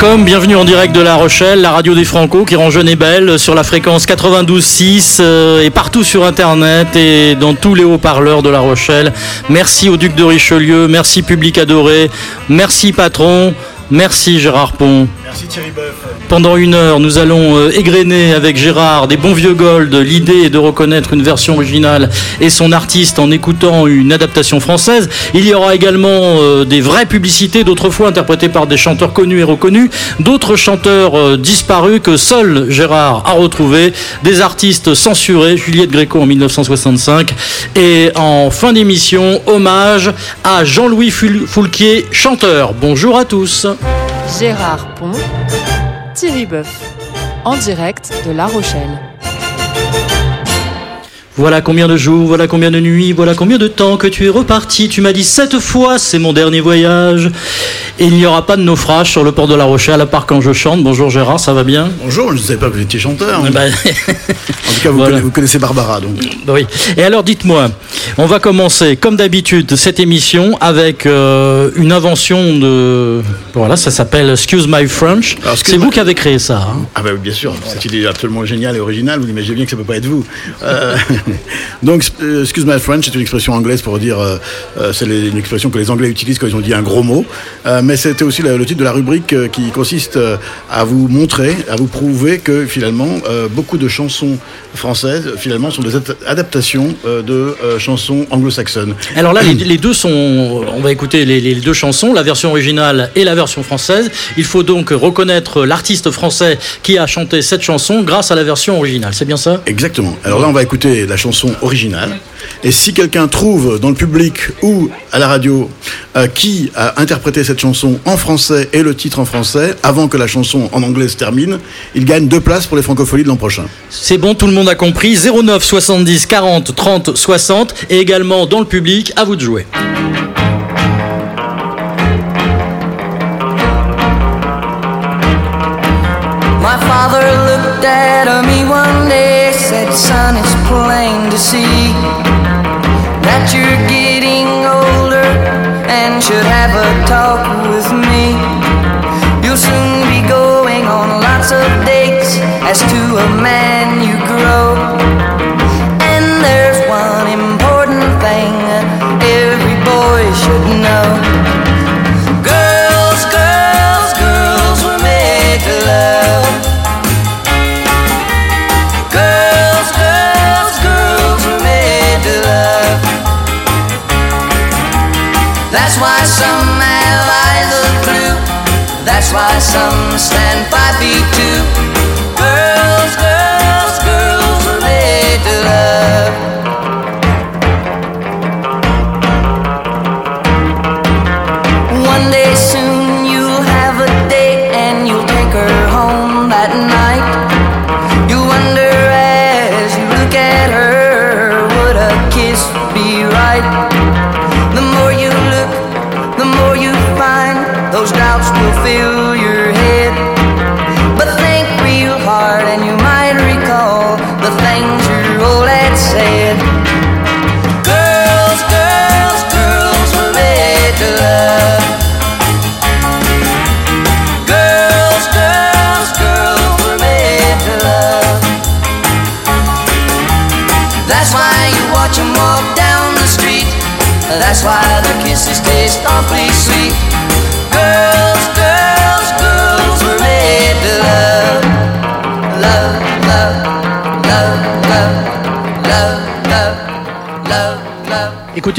Bienvenue en direct de La Rochelle, la radio des Franco qui rend jeune et belle sur la fréquence 92.6 euh, et partout sur internet et dans tous les haut-parleurs de La Rochelle. Merci au Duc de Richelieu, merci public adoré, merci patron, merci Gérard Pont. Pendant une heure, nous allons euh, égrener avec Gérard des bons vieux gold. L'idée est de reconnaître une version originale et son artiste en écoutant une adaptation française. Il y aura également euh, des vraies publicités, d'autrefois interprétées par des chanteurs connus et reconnus, d'autres chanteurs euh, disparus que seul Gérard a retrouvés, des artistes censurés, Juliette Gréco en 1965. Et en fin d'émission, hommage à Jean-Louis Foulquier, chanteur. Bonjour à tous. Gérard Pont, Thierry Boeuf, en direct de La Rochelle. Voilà combien de jours, voilà combien de nuits, voilà combien de temps que tu es reparti. Tu m'as dit sept fois, c'est mon dernier voyage. Et il n'y aura pas de naufrage sur le port de La Rochelle, à part quand je chante. Bonjour Gérard, ça va bien? Bonjour, je ne savais pas que vous étiez chanteur. Ben, En tout cas, vous, Voilà. connaissez, vous connaissez Barbara, donc. Oui. Et alors dites-moi, on va commencer comme d'habitude cette émission avec euh, une invention de... Voilà, ça s'appelle Excuse My French. C'est vous qui avez créé ça. hein Ah bah oui, bien sûr, cette idée est absolument géniale et originale, vous imaginez bien que ça peut pas être vous. Euh, donc, euh, excuse my French, c'est une expression anglaise pour dire, euh, c'est une expression que les Anglais utilisent quand ils ont dit un gros mot, mais c'était aussi le, le titre de la rubrique qui consiste à vous montrer, à vous prouver que finalement, beaucoup de chansons françaises, finalement, sont des ad- adaptations de euh, chansons anglo-saxonnes. Alors là, les, les deux sont. On va écouter les, les deux chansons, la version originale et la version française. Il faut donc reconnaître l'artiste français qui a chanté cette chanson grâce à la version originale. C'est bien ça? Exactement. Alors là, on va écouter la chanson originale. Et si quelqu'un trouve dans le public ou à la radio euh, qui a interprété cette chanson en français et le titre en français, avant que la chanson en anglais se termine, il gagne deux places pour les francopholies de l'an prochain. C'est bon, tout le monde a compris. 09 70 40 30 60 et également dans le public, à vous de jouer. My father looked at me one day, said, Son, it's plain to see that you're getting older and should have a talk with me. You'll soon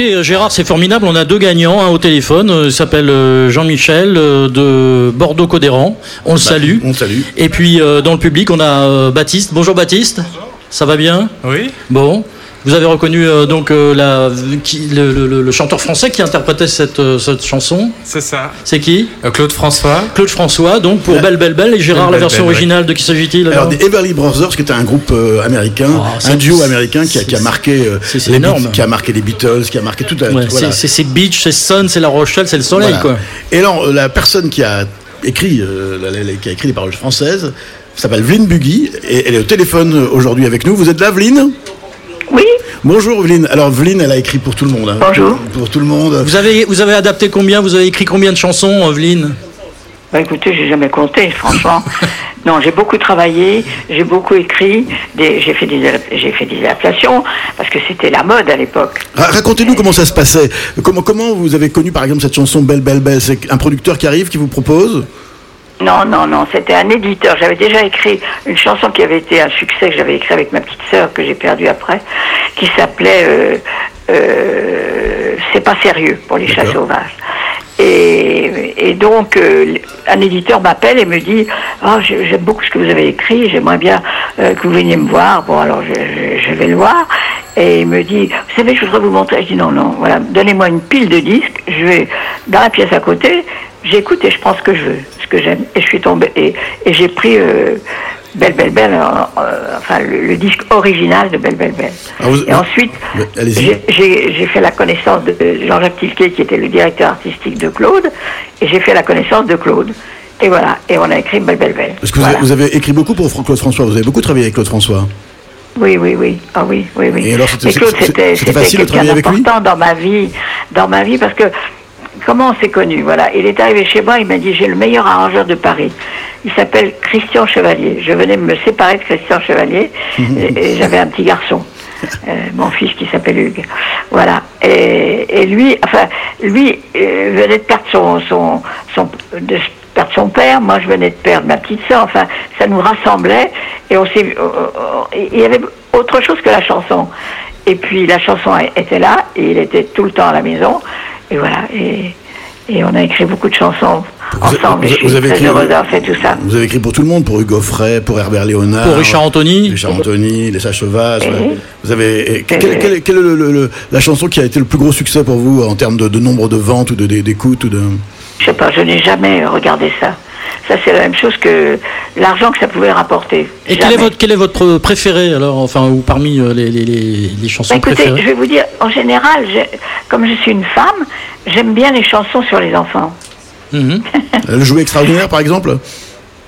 Écoutez, euh, Gérard, c'est formidable. On a deux gagnants un au téléphone. Euh, Il s'appelle euh, Jean-Michel de Bordeaux-Codéran. On le salue. On salue. Et puis euh, dans le public, on a euh, Baptiste. Bonjour Baptiste. Ça va bien? Oui, Bon. Vous avez reconnu euh, donc euh, la, qui- le, le- le chanteur français qui interprétait cette, euh, cette chanson. c'est ça. C'est qui Euh, Claude François. Claude François, donc pour Belle Belle Belle. Et Gérard, Belle, la version Belle, originale, de qui s'agit-il Alors, des Everly Brothers, qui était un groupe euh, américain, Ah, un duo américain qui a, qui a marqué euh, les énorme. Qui a marqué les Beatles, qui a marqué toute la. Ouais, voilà. c'est- Beach, c'est Sun, c'est La Rochelle, c'est le soleil, Voilà. quoi. Et alors, euh, la personne qui a écrit, euh, la- la- la- qui a écrit les paroles françaises s'appelle Vline Buggy et elle est au téléphone aujourd'hui avec nous. Vous êtes là, Vline? Oui, Bonjour, Vline. Alors, Vline, elle a écrit pour tout le monde. hein. Bonjour. Pour tout le monde. Vous avez, vous avez adapté combien? Vous avez écrit combien de chansons, Evelyne Bah écoutez, j'ai jamais compté, franchement. non, j'ai beaucoup travaillé, j'ai beaucoup écrit, j'ai fait des j'ai fait des adaptations parce que c'était la mode à l'époque. Ra- Racontez-nous comment ça se passait. Comment, comment vous avez connu par exemple cette chanson Belle Belle Belle? C'est un producteur qui arrive, qui vous propose? Non, non, non, c'était un éditeur. J'avais déjà écrit une chanson qui avait été un succès que j'avais écrit avec ma petite sœur que j'ai perdue après, qui s'appelait euh, euh, C'est pas sérieux pour les chats sauvages. Et, et donc, euh, un éditeur m'appelle et me dit j'ai- J'aime beaucoup ce que vous avez écrit, j'aimerais bien euh, que vous veniez me voir. Bon, alors je, je- je vais le voir. Et il me dit Vous savez, je voudrais vous montrer. Je dis Non, non, voilà, donnez-moi une pile de disques. Je vais dans la pièce à côté, j'écoute et je prends ce que je veux, ce que j'aime. Et je suis tombée. Et, et j'ai pris euh, Belle, Belle, Belle, euh, euh, enfin, le, le disque original de Belle, Belle, Belle. Ah, vous- et ensuite, j'ai- fait la connaissance de Jean-Jacques Tilquet, qui était le directeur artistique de Claude, et j'ai fait la connaissance de Claude. Et voilà, et on a écrit Belle Belle Belle. Parce que vous, avez, vous avez écrit beaucoup pour Claude François. Vous avez beaucoup travaillé avec Claude François. Oui, oui, oui. Ah oui, oui, oui. Et alors, c'était- c'était- facile de quelqu'un travailler avec lui d'important dans ma vie, dans ma vie, parce que comment on s'est connus Voilà, il est arrivé chez moi, il m'a dit j'ai le meilleur arrangeur de Paris. Il s'appelle Christian Chevalier. Je venais me séparer de Christian Chevalier et, et j'avais un petit garçon. euh, mon fils qui s'appelle Hugues. Voilà. Et, et lui, enfin, lui euh, venait de perdre son, son, son, de perdre son père. Moi, je venais de perdre ma petite soeur. Enfin, ça nous rassemblait. Et on s'est, euh, euh, il y avait autre chose que la chanson. Et puis la chanson était là et il était tout le temps à la maison. Et voilà. Et, et on a écrit beaucoup de chansons Vous avez- ensemble. vous- avez écrit- heureuse d'avoir fait tout ça. Vous avez écrit pour tout le monde, pour Hugo Frey, pour Herbert Léonard. Pour Richard Anthony. Richard Anthony, Les Sages Sauvages. Mhm. ouais. Vous avez. et quelle, quelle- quelle est le- le- le- la chanson qui a été le plus gros succès pour vous en termes de, de nombre de ventes ou de- de- d'écoutes ou de. Je sais pas, je n'ai jamais regardé ça. Ça, c'est la même chose que l'argent que ça pouvait rapporter. Et quel est, votre, quel est votre préféré alors, enfin, ou parmi euh, les, les, les, les chansons Bah, écoutez, je vais vous dire, en général, comme je suis une femme, j'aime bien les chansons sur les enfants. Mhm. Le jouet extraordinaire, par exemple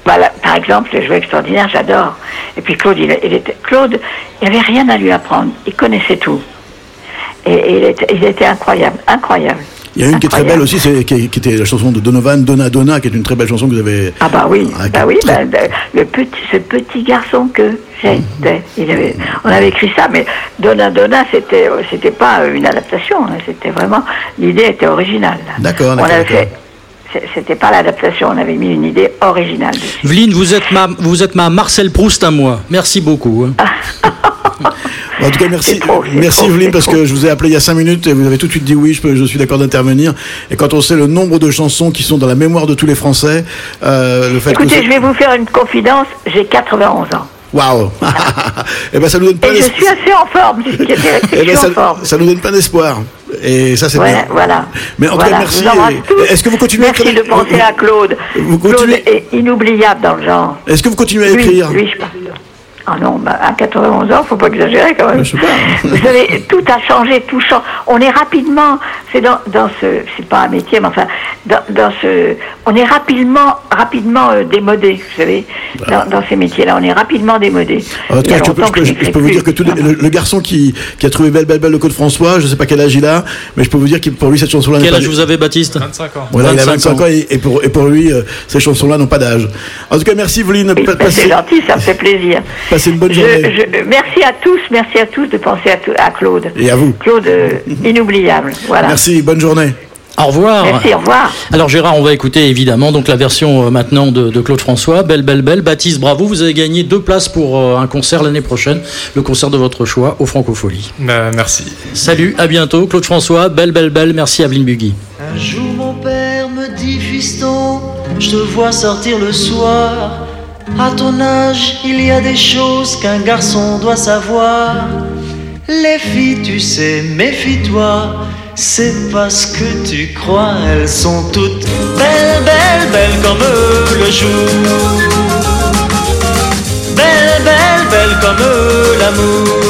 Voilà, par exemple, le jeu extraordinaire, j'adore. Et puis Claude, il, il était, Claude, il n'y avait rien à lui apprendre. Il connaissait tout. Et, et il, était, il était incroyable, incroyable. Il y a une qui est très belle aussi, c'est, qui, qui était la chanson de Donovan, Donna Donna, qui est une très belle chanson que vous avez. Ah bah oui, Ah, bah oui, très- bah, bah, le petit, ce petit garçon que j'étais. Il avait, on avait écrit ça, mais Donna Donna, c'était, c'était pas une adaptation, hein, c'était vraiment, l'idée était originale. D'accord, On avait d'accord. fait, c'était pas l'adaptation, on avait mis une idée originale. Vline, vous êtes ma, vous êtes ma Marcel Proust à moi. Merci beaucoup. hein. En tout cas, merci, trop, merci Evelyne, parce que je vous ai appelé il y a 5 minutes et vous avez tout de suite dit oui, je, peux- je suis d'accord d'intervenir. Et quand on sait le nombre de chansons qui sont dans la mémoire de tous les Français, euh, le fait Écoutez, que. je vais vous faire une confidence, j'ai 91 ans. Waouh Eh ben, ça nous donne pas Et je suis assez en forme, je suis, je Eh ben, en ça, forme. ça nous donne pas d'espoir. Et ça, c'est Voilà, bien. voilà. Mais en tout cas, merci. je Et-. Est-ce que vous continuez à Merci écrire de penser à Claude. Vous Claude continuez- est inoubliable dans le genre. Est-ce que vous continuez à Lui, écrire lui, je pense. Ah non, bah, à 91 ans, faut pas exagérer quand même. Je sais pas. Vous savez, tout a changé, tout change. On est rapidement, c'est dans, dans ce, c'est pas un métier, mais enfin, dans, dans ce, on est rapidement, rapidement euh, démodé, vous savez, dans, dans ces métiers-là, on est rapidement démodé. En tout Il cas, je peux, longtemps je peux- que je n'écris peux vous dire que tout le, garçon qui, qui a trouvé Belle Belle Belle le Code François, je sais pas quel âge il a, mais je peux vous dire que pour lui cette chanson-là n'est Quel pas. âge vous avez, Baptiste 25 ans. Voilà, il a 25 25 ans, et, et pour, et pour lui, euh, ces chansons-là n'ont pas d'âge. En tout cas, merci. Oui, ben, c'est gentil, ça me fait plaisir. Passez une bonne Je- journée. je- merci à tous, merci à tous de penser à, tout- à Claude. Et à vous. Claude, euh, inoubliable. Voilà. Merci, bonne journée. Au revoir. Merci, au revoir. Alors Gérard, on va écouter évidemment donc la version euh, maintenant de, de Claude François, Belle Belle Belle. Baptiste, bravo, vous avez gagné deux places pour euh, un concert l'année prochaine, le concert de votre choix au Francofolie. Bah, merci. Salut, à bientôt, Claude François, Belle Belle Belle. Merci Aveline Bugui. Un jour mon père me dit Fiston, je te vois sortir le soir. À ton âge, il y a des choses qu'un garçon doit savoir. Les filles, tu sais, méfie-toi. C'est parce que tu crois, elles sont toutes belles, belles, belles comme le jour. Belles, belles, belles comme l'amour.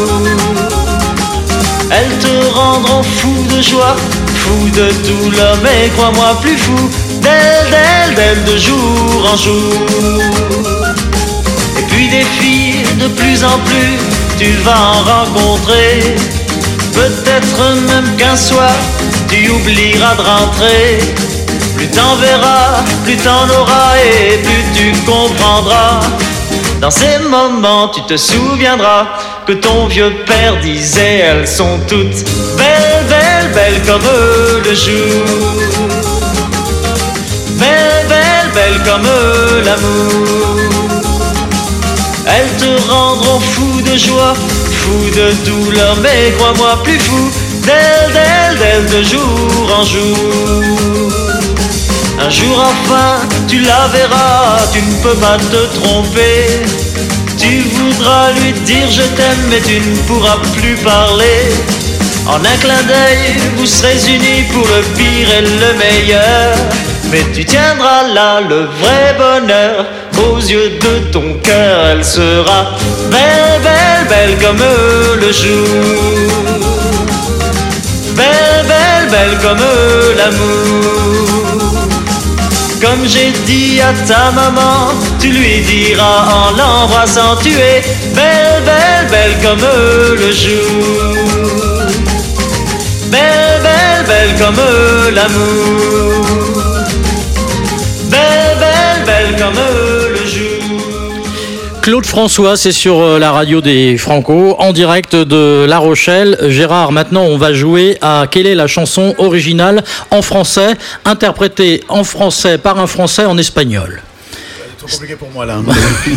Elles te rendront fou de joie, fou de douleur, mais crois-moi plus fou d'elles, d'elles, d'elles de jour en jour. De plus en plus, tu vas en rencontrer. Peut-être même qu'un soir, tu oublieras de rentrer. Plus t'en verras, plus t'en auras et plus tu comprendras. Dans ces moments, tu te souviendras que ton vieux père disait elles sont toutes belles, belles, belles comme le jour. Belles, belles, belles comme l'amour. Elles te rendront fou de joie, fou de douleur, mais crois-moi plus fou d'elle, d'elle, d'elle de jour en jour. Un jour enfin, tu la verras, tu ne peux pas te tromper. Tu voudras lui dire je t'aime, mais tu ne pourras plus parler. En un clin d'œil, vous serez unis pour le pire et le meilleur. Mais tu tiendras là le vrai bonheur aux yeux de ton cœur. Elle sera belle, belle, belle comme le jour. Belle, belle, belle comme l'amour. Comme j'ai dit à ta maman, tu lui diras en l'embrassant, tu es belle, belle, belle comme le jour. Belle, belle, belle comme l'amour. Belle, belle, belle comme. Claude François, c'est sur euh, la radio des Franco, en direct de La Rochelle. Gérard, maintenant on va jouer à quelle est la chanson originale en français, interprétée en français par un français en espagnol? Trop compliqué pour moi là.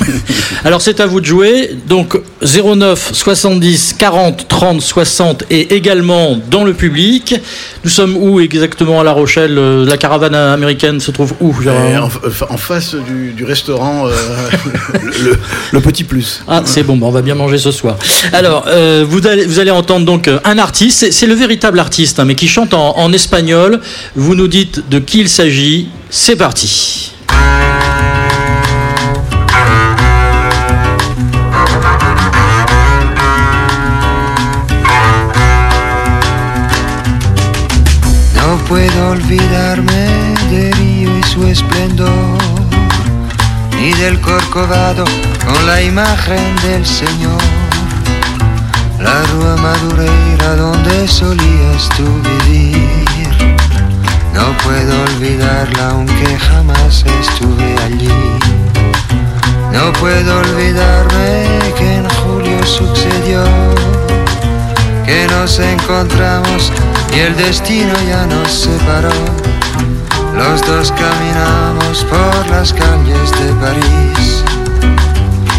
Alors c'est à vous de jouer. Donc 09 70 40 30 60 et également dans le public. Nous sommes où exactement à La Rochelle Euh, La caravane américaine se trouve où Gérard Et en, face du, du restaurant, euh, le, le Petit Plus. Ah, c'est bon, bah, on va bien manger ce soir. Alors, euh, vous, allez, vous allez entendre donc euh, un artiste, c'est- c'est le véritable artiste, hein, mais qui chante en, en espagnol. Vous nous dites de qui il s'agit. C'est parti. No puedo olvidarme de Río y su esplendor, ni del Corcovado con la imagen del Señor. La rúa Madureira donde solías tú vivir. No puedo olvidarla aunque jamás estuve allí. No puedo olvidarme que en julio sucedió que nos encontramos y el destino ya nos separó. Los dos caminamos por las calles de París.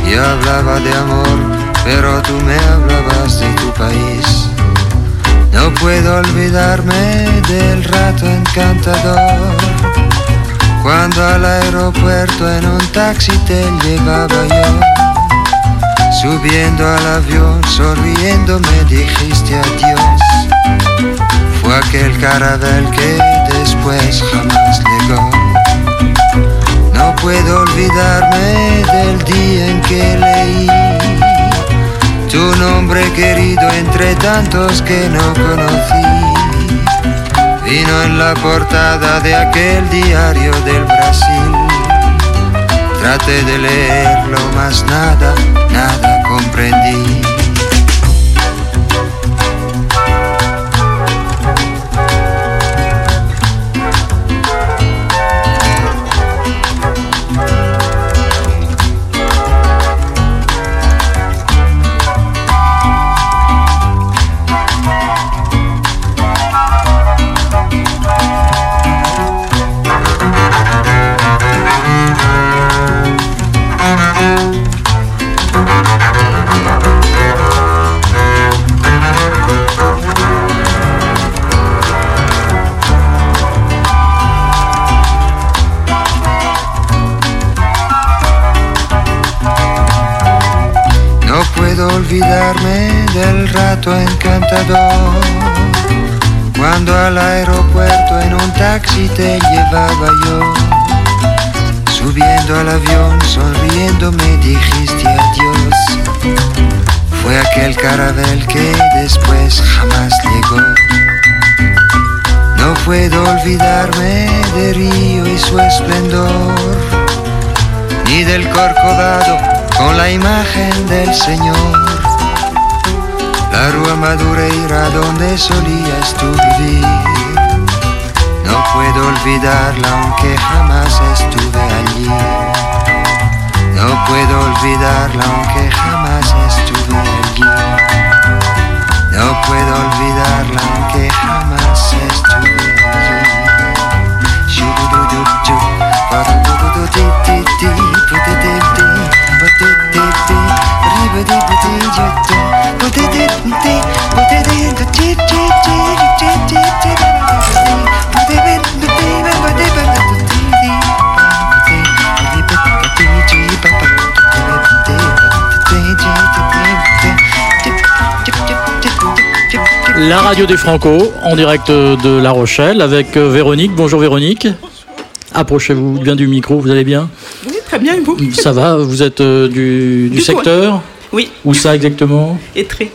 Yo hablaba de amor, pero tú me hablabas de tu país. No puedo olvidarme del rato encantador. Cuando al aeropuerto en un taxi te llevaba yo. Subiendo al avión, sonriendo me dijiste adiós. Fue aquel carabel que después jamás llegó. No puedo olvidarme del día en que leí tu nombre querido entre tantos que no conocí. Vino en la portada de aquel diario del Brasil. Traté de leerlo, mas nada, nada comprendí. Olvidarme del rato encantador cuando al aeropuerto en un taxi te llevaba yo. Subiendo al avión, sonriendo me dijiste adiós. Fue aquel carabel que después jamás llegó. No puedo olvidarme de Río y su esplendor ni del Corcovado con la imagen del Señor. La rúa Madureira donde solías tú vivir. No puedo olvidarla aunque jamás estuve allí. No puedo olvidarla La radio des Franco, en direct de La Rochelle, avec euh, Véronique. Bonjour Véronique. Approchez-vous bien du micro, vous allez bien Oui, très bien, et vous? Ça va Vous êtes euh, du, du Du secteur? Oui, Où ça exactement? Et très.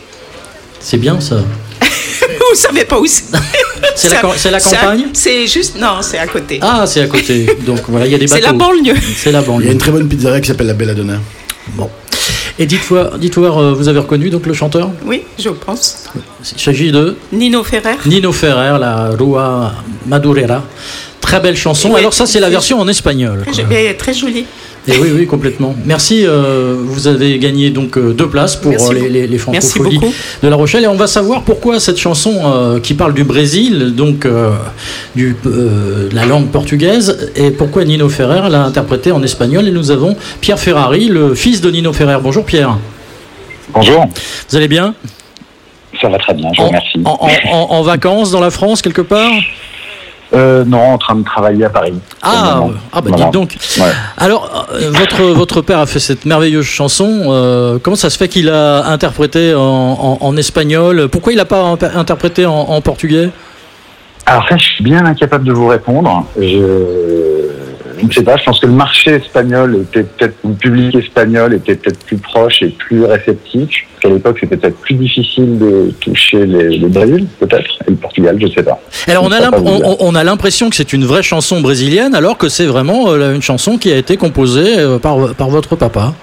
C'est bien ça. Vous savez pas où c'est C'est la, c'est campagne? C'est juste, non, c'est à côté. Ah, c'est à côté. Donc voilà, il y a des bateaux. c'est la banlieue. C'est la Il y a banlieue. une très bonne pizzeria qui s'appelle la Belladonna. Bon. Et dites-moi, dites-moi, euh, vous avez reconnu donc le chanteur Oui, je pense. Il s'agit de Nino Ferrer. Nino Ferrer, la Rua Madurera. Très belle chanson. Oui. Alors ça, c'est la version en espagnol. très jolie. Et oui, oui, complètement. Merci. euh, vous avez gagné donc euh, deux places pour Merci euh, les, les, de La Rochelle. Et on va savoir pourquoi cette chanson euh, qui parle du Brésil, donc euh, du, euh, la langue portugaise, et pourquoi Nino Ferrer l'a interprétée en espagnol. Et nous avons Pierre Ferrari, le fils de Nino Ferrer. Bonjour Pierre. Bonjour, Vous allez bien? Ça va très bien, je vous remercie. en- en- en- en vacances dans la France quelque part? Euh, non, en train de travailler à Paris. Ah, ah bah Voilà. dites donc. Ouais. Alors, euh, votre, votre père a fait cette merveilleuse chanson. euh, comment ça se fait qu'il a interprété en, en- en espagnol? Pourquoi il n'a pas interprété en, en portugais? Alors ça, je suis bien incapable de vous répondre. Je ne sais pas, je pense que le marché espagnol était peut-être, le public espagnol était peut-être plus proche et plus réceptif. Qu'à l'époque, c'était peut-être plus difficile de toucher les, le Brésil, peut-être, et le Portugal, je sais pas. Alors, on Je a, on, on a l'impression que c'est une vraie chanson brésilienne, alors que c'est vraiment euh, une chanson qui a été composée euh, par, par votre papa.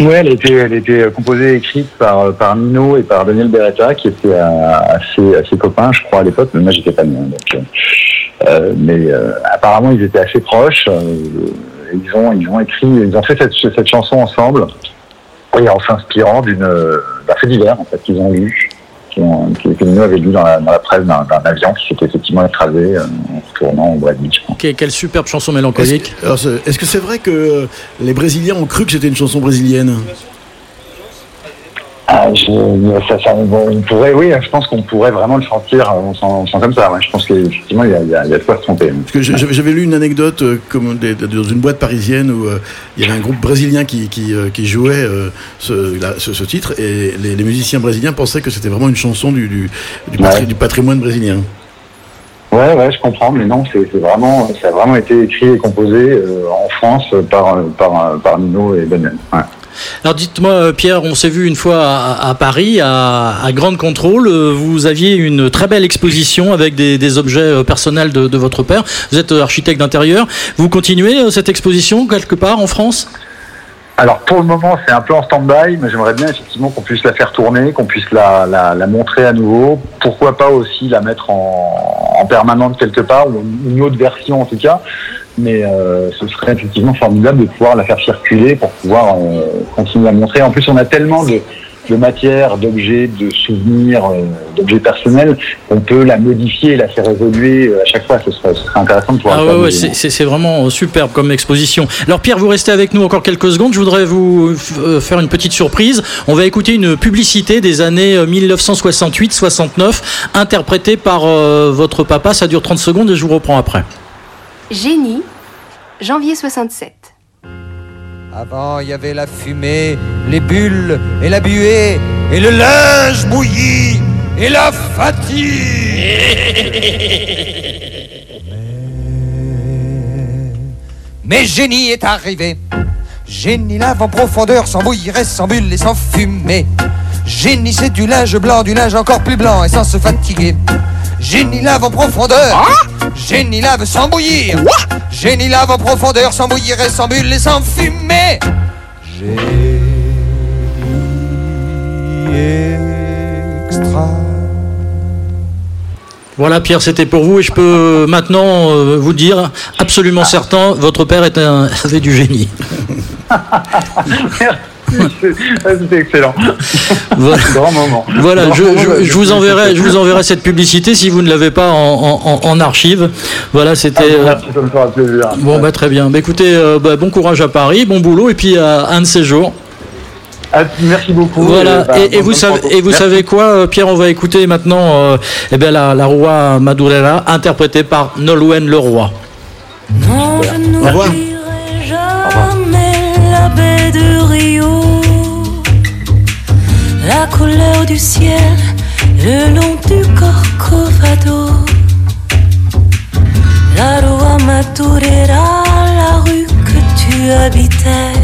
Ouais, elle était, elle était composée et écrite par, par Nino et par Daniel Beretta, qui était à, à ses, à ses copains, je crois, à l'époque, mais moi, j'étais pas né. donc, euh, mais euh, apparemment, ils étaient assez proches. euh, et ils, ont, ils ont écrit, ils ont fait cette, cette chanson ensemble, et en s'inspirant d'une euh, d'un fait divers, en fait, qu'ils ont lu, qui ont- que que Nino avait lu dans la, dans la presse d'un d'un avion qui s'était effectivement écrasé euh, en retournant au Brésil. Que- quelle superbe chanson Est-ce mélancolique. alors, c'est- est-ce que c'est vrai que euh, les Brésiliens ont cru que c'était une chanson brésilienne? Ah, je, ça, ça, on, on pourrait, oui, je pense qu'on pourrait vraiment le sentir euh, sans, sans comme ça. ouais. Je pense qu'effectivement, il y a, il y, a, il y a de quoi se tromper. Parce que j'avais j'avais lu une anecdote euh, comme des- dans une boîte parisienne où euh, il y avait un groupe brésilien qui, qui, euh, qui jouait euh, ce, la- ce, ce titre et les, les musiciens brésiliens pensaient que c'était vraiment une chanson du, du, du, patri- Ouais. du patrimoine brésilien. Ouais, ouais, je comprends, mais non, c'est c'est vraiment, ça a vraiment été écrit et composé euh, en France par, par, par Nino et Daniel. Ouais. Alors dites-moi, euh, Pierre, on s'est vu une fois à, Paris, à, à Grande Contrôle. euh, Vous aviez une très belle exposition avec des, objets euh, personnels de, votre père. Vous êtes architecte d'intérieur. Vous continuez cette exposition quelque part en France? Alors pour le moment, c'est un peu en stand-by, mais j'aimerais bien effectivement qu'on puisse la faire tourner, qu'on puisse la, montrer à nouveau. Pourquoi pas aussi la mettre en, en quelque part, ou une autre version en tout cas. Mais euh, ce serait effectivement formidable de pouvoir la faire circuler pour pouvoir euh, continuer à montrer. En plus, on a tellement de, de matière, d'objets, de souvenirs, euh, d'objets personnels qu'on peut la modifier, la faire évoluer à chaque fois. Ce serait, ce serait intéressant de pouvoir Ah faire ouais, ouais, c'est- vraiment superbe comme exposition. Alors Pierre, vous restez avec nous encore quelques secondes. Je voudrais vous faire une petite surprise. On va écouter une publicité des années euh, 1968-69 interprétée par euh, votre papa. Ça dure 30 secondes et je vous reprends après. Génie, janvier 67. Avant, il y avait la fumée, les bulles et la buée, et le linge bouilli, et la fatigue. Mais, génie est arrivé. Génie lave en profondeur, sans bouillir sans bulles et sans fumée. Génie, c'est du linge blanc, du linge encore plus blanc et sans se fatiguer. Génie lave en profondeur. Génie lave sans bouillir. Génie lave en profondeur, sans bouillir et sans bulles et sans fumer. Génie extra. Voilà, Pierre, c'était pour vous et je peux maintenant euh, vous dire, absolument certain, votre père est un, avait du génie. C'était excellent. Voilà. Grand moment. Voilà, Grand je, moment, je- je vous enverrai, je vous enverrai cette publicité si vous ne l'avez pas en, en- en- en archive. Voilà, c'était. Ah, euh, merci, ça me fera plaisir. Bon, bah, très bien. Bah, écoutez, euh, bah, bon courage à Paris, bon boulot, et puis à un de ces jours. Ah, merci beaucoup. Voilà. bah, Et, vous savez, rencontre. et vous Merci. savez quoi, euh, Pierre On va écouter maintenant euh, eh ben, la, la roi Madurella, interprétée par Nolwenn Leroy. Non, je revoir. La baie de Rio, la couleur du ciel le long du Corcovado, la rua Madureira, la rue que tu habitais.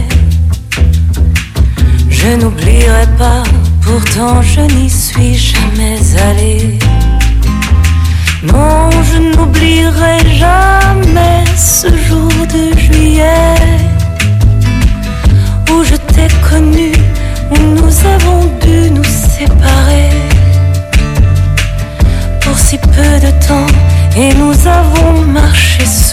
Je n'oublierai pas, pourtant je n'y suis jamais allé. Non, je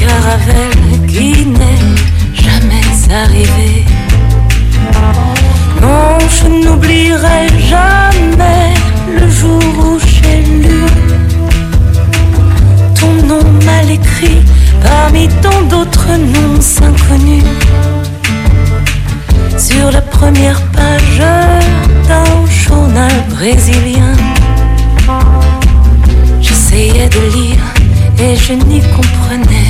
caravelle qui n'est jamais arrivée. Non, je n'oublierai jamais le jour où j'ai lu ton nom mal écrit parmi tant d'autres noms inconnus. Sur la première page d'un journal brésilien, j'essayais de lire et je n'y comprenais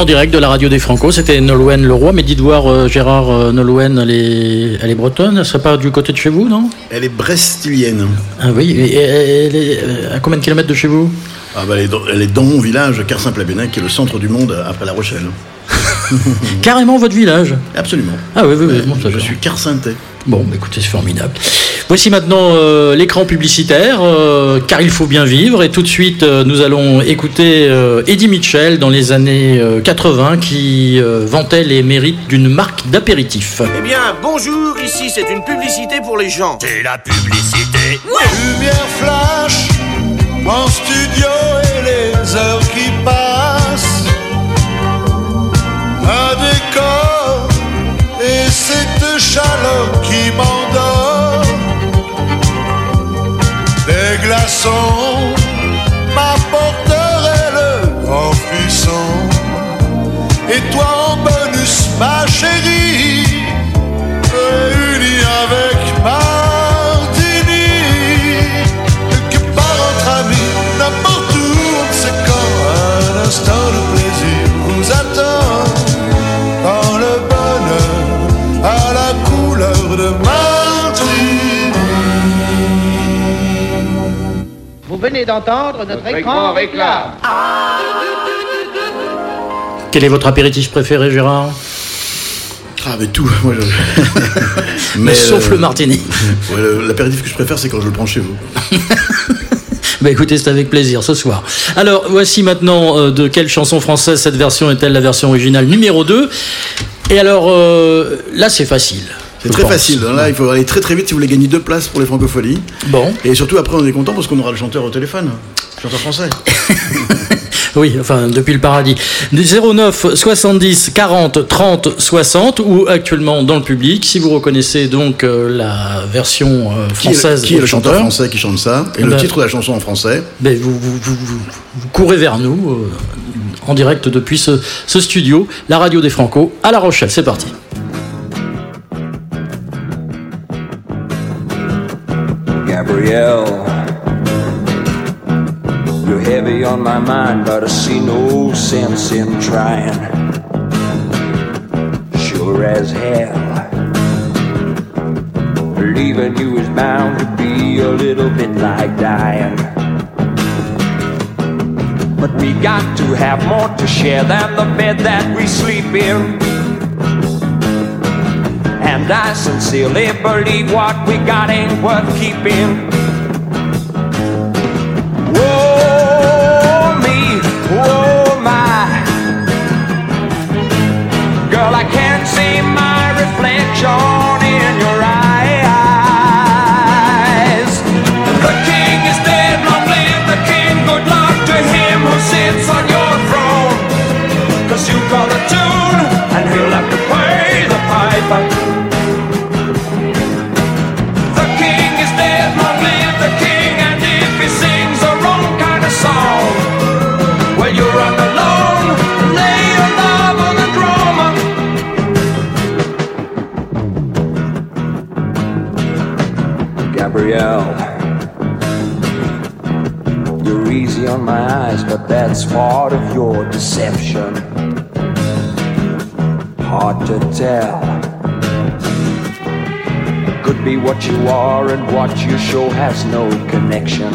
En direct de la radio des Franco, c'était Nolwenn Leroy. Mais dites voir, euh, Gérard, euh, Nolwenn, elle est, elle est bretonne. Elle serait pas du côté de chez vous, non? Elle est brestilienne. Ah oui. Et, elle est euh, à combien de kilomètres de chez vous? Ah bah, elle, est dans, elle est dans mon village, Carsin-Plabennec, qui est le centre du monde après La Rochelle. Carrément votre village? Absolument. Ah oui, oui, oui. Ouais, bon, ça je suis carcintais. Bon, écoutez, c'est formidable. Voici maintenant euh, l'écran publicitaire, euh, car il faut bien vivre. Et tout de suite, euh, nous allons écouter euh, Eddie Mitchell dans les années euh, 80 qui euh, vantait les mérites d'une marque d'apéritif. Eh bien, bonjour, ici c'est une publicité pour les gens. C'est la publicité. Lumière flash en studio et les heures qui passent. Un décor et cette chaleur qui m'endort. Des glaçons m'apporteraient le grand frisson. Et toi en bonus, ma chérie, venez d'entendre notre, écran réclame. Quel est votre apéritif préféré, Gérard? Ah, mais tout. Moi, je... Mais sauf le martini. Ouais, le- L'apéritif que je préfère, c'est quand je le prends chez vous. Bah écoutez, c'est avec plaisir ce soir. Alors, voici maintenant euh, de quelle chanson française cette version est-elle la version originale numéro 2 Et alors, euh, là c'est facile. C'est très pense. facile. Là, il faut aller très très vite si vous voulez gagner deux places pour les francopholies. Bon. Et surtout, après, on est content parce qu'on aura le chanteur au téléphone. Le chanteur français. Oui, enfin, depuis le paradis. Du 09 70 40 30 60 ou actuellement dans le public, si vous reconnaissez donc euh, la version euh, Qui est, française le, qui est le chanteur français qui chante ça Et Eh le ben- titre de la chanson en français ben, vous, vous- vous- vous- vous courez vers nous euh, en direct depuis ce, ce studio, la radio des Franco à La Rochelle. C'est parti. Mind, but I see no sense in trying. Sure as hell, leaving you is bound to be a little bit like dying. But we got to have more to share than the bed that we sleep in. And I sincerely believe what we got ain't worth keeping. John. That's part of your deception. Hard to tell. Could be what you are and what you show has no connection.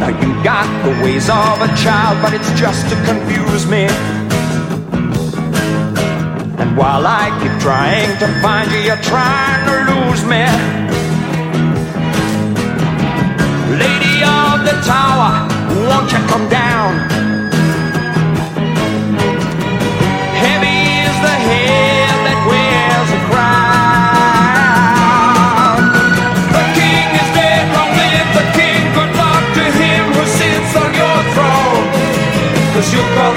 Now you got the ways of a child, but it's just to confuse me. And while I keep trying to find you, you're trying to lose me. Lady of the tower, won't you come down? Heavy is the head that wears a crown. The king is dead, long live the king. Good luck to him who sits on your throne. Cause you call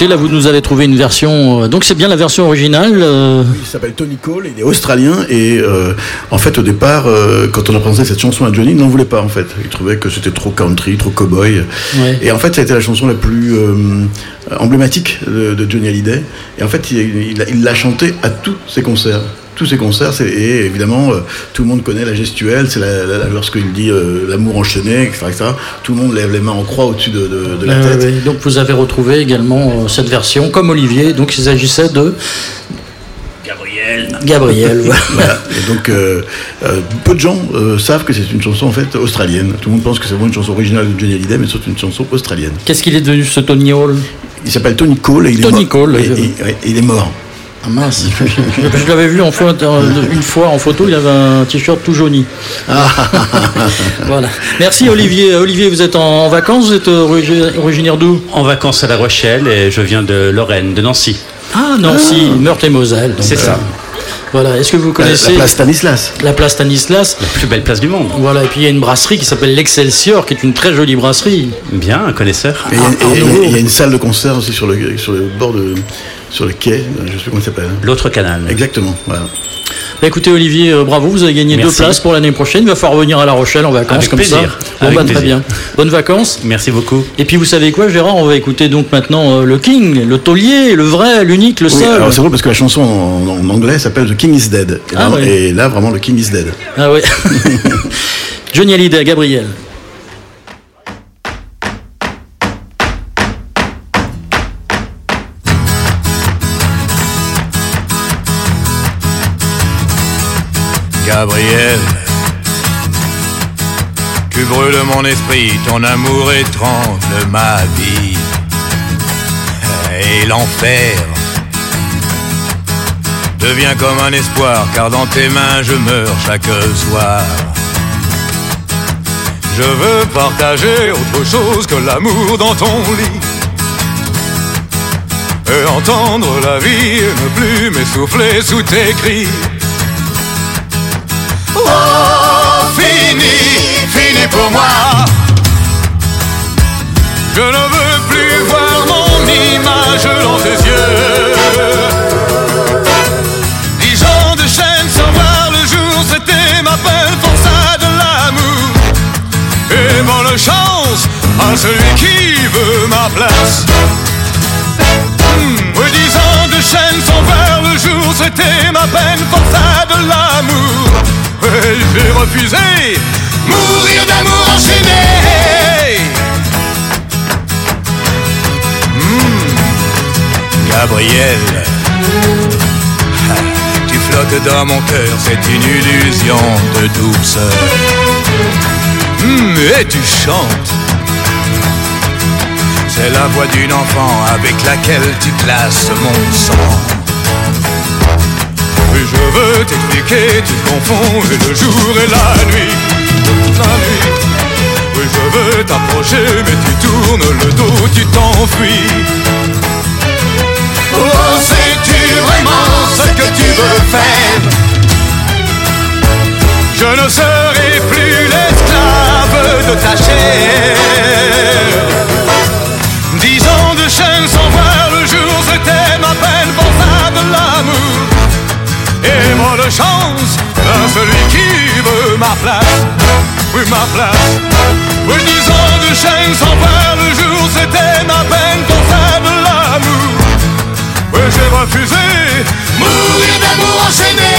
Écoutez. là vous nous avez trouvé une version. euh, donc c'est bien la version originale. euh, Il s'appelle Tony Cole, il est australien et euh, en fait au départ, quand on a présenté cette chanson à Johnny, il n'en voulait pas en fait. Il trouvait que c'était trop country, trop cowboy. Ouais. Et en fait, ça a été la chanson la plus emblématique de, de Johnny Hallyday. Et en fait, il il l'a il l'a chanté à tous ses concerts. Tous ses concerts, c'est- et évidemment, euh, tout le monde connaît la gestuelle, c'est la, la- lorsqu'il dit euh, l'amour enchaîné, etc., etc., Tout le monde lève les mains en croix au-dessus de, de- de la Ouais, tête. Donc vous avez retrouvé également euh, cette version, comme Olivier. Donc il s'agissait de Gabriel. Gabriel. voilà. Voilà. Et donc, euh, euh, peu de gens euh, savent que c'est une chanson en fait australienne. Tout le monde pense que c'est vraiment une chanson originale de Johnny Hallyday, mais c'est une chanson australienne. Qu'est-ce qu'il est devenu ce Tony Hall? Il s'appelle Tony Cole et il Tony est mort. Cole, Et- je- et- ouais, et il est mort. Ah mince, je, l'avais vu en photo- une fois en photo, il avait un t-shirt tout jauni. voilà. Merci Olivier. Olivier, vous êtes en, vacances, vous êtes euh, origi- originaire d'où? En vacances à La Rochelle et je viens de Lorraine, de Nancy. Ah, Nancy, Meurthe et Moselle. C'est ça. Euh, Voilà, est-ce que vous connaissez la place Stanislas La place Stanislas. La plus belle place du monde. Voilà, et puis il y a une brasserie qui s'appelle l'Excelsior, qui est une très jolie brasserie. Bien, un connaisseur. Et il y a- Ah, y, il y a une salle de concert aussi sur le, sur le bord de. sur le quai, je sais plus comment ça s'appelle. L'autre canal. Exactement, voilà. Bah, écoutez Olivier, euh, bravo, vous avez gagné deux places pour l'année prochaine. Il va falloir revenir à La Rochelle en vacances Avec comme plaisir. ça. Bon, Avec bah, très bien. Bonnes vacances. Merci beaucoup. Et puis vous savez quoi, Gérard, on va écouter donc maintenant euh, le King, le taulier, le vrai, l'unique, le Oui, seul. alors c'est drôle parce que la chanson en, en anglais s'appelle The King is Dead. Et, Ah là, ouais. et là, vraiment, le King is Dead. Ah oui. Johnny Hallyday, Gabriel. Gabriel, tu brûles mon esprit, ton amour étrange ma vie. Et l'enfer devient comme un espoir, car dans tes mains je meurs chaque soir. Je veux partager autre chose que l'amour dans ton lit. Et entendre la vie ne plus m'essouffler sous tes cris. Oh, fini, fini pour moi. Je ne veux plus voir mon image dans tes yeux. Dix ans de chaîne sans voir le jour, c'était ma peine forçat de l'amour. Et bonne chance à celui qui veut ma place. Hmm, dix ans de chaîne sans voir le jour, c'était ma j'ai refusé mourir d'amour enchaîné. Hmm, Gabriel, tu flottes dans mon cœur, c'est une illusion de douceur. Hmm, et tu chantes. C'est la voix d'une enfant avec laquelle tu glaces mon sang. Oui, je veux t'expliquer, tu confonds le jour et la nuit. La nuit. Oui, je veux t'approcher, mais tu tournes le dos, tu t'enfuis. Oh, sais-tu vraiment ce que tu veux faire? Je ne serai plus l'esclave de ta chair. Dix ans de chaîne sans voir le jour, c'était ma peine pour ça de l'amour. Et moi de chance à celui qui veut ma place. Oui, ma place. Oui, dix ans de chaîne sans voir le jour, c'était ma peine ça de l'amour. Oui, j'ai refusé mourir d'amour enchaîné.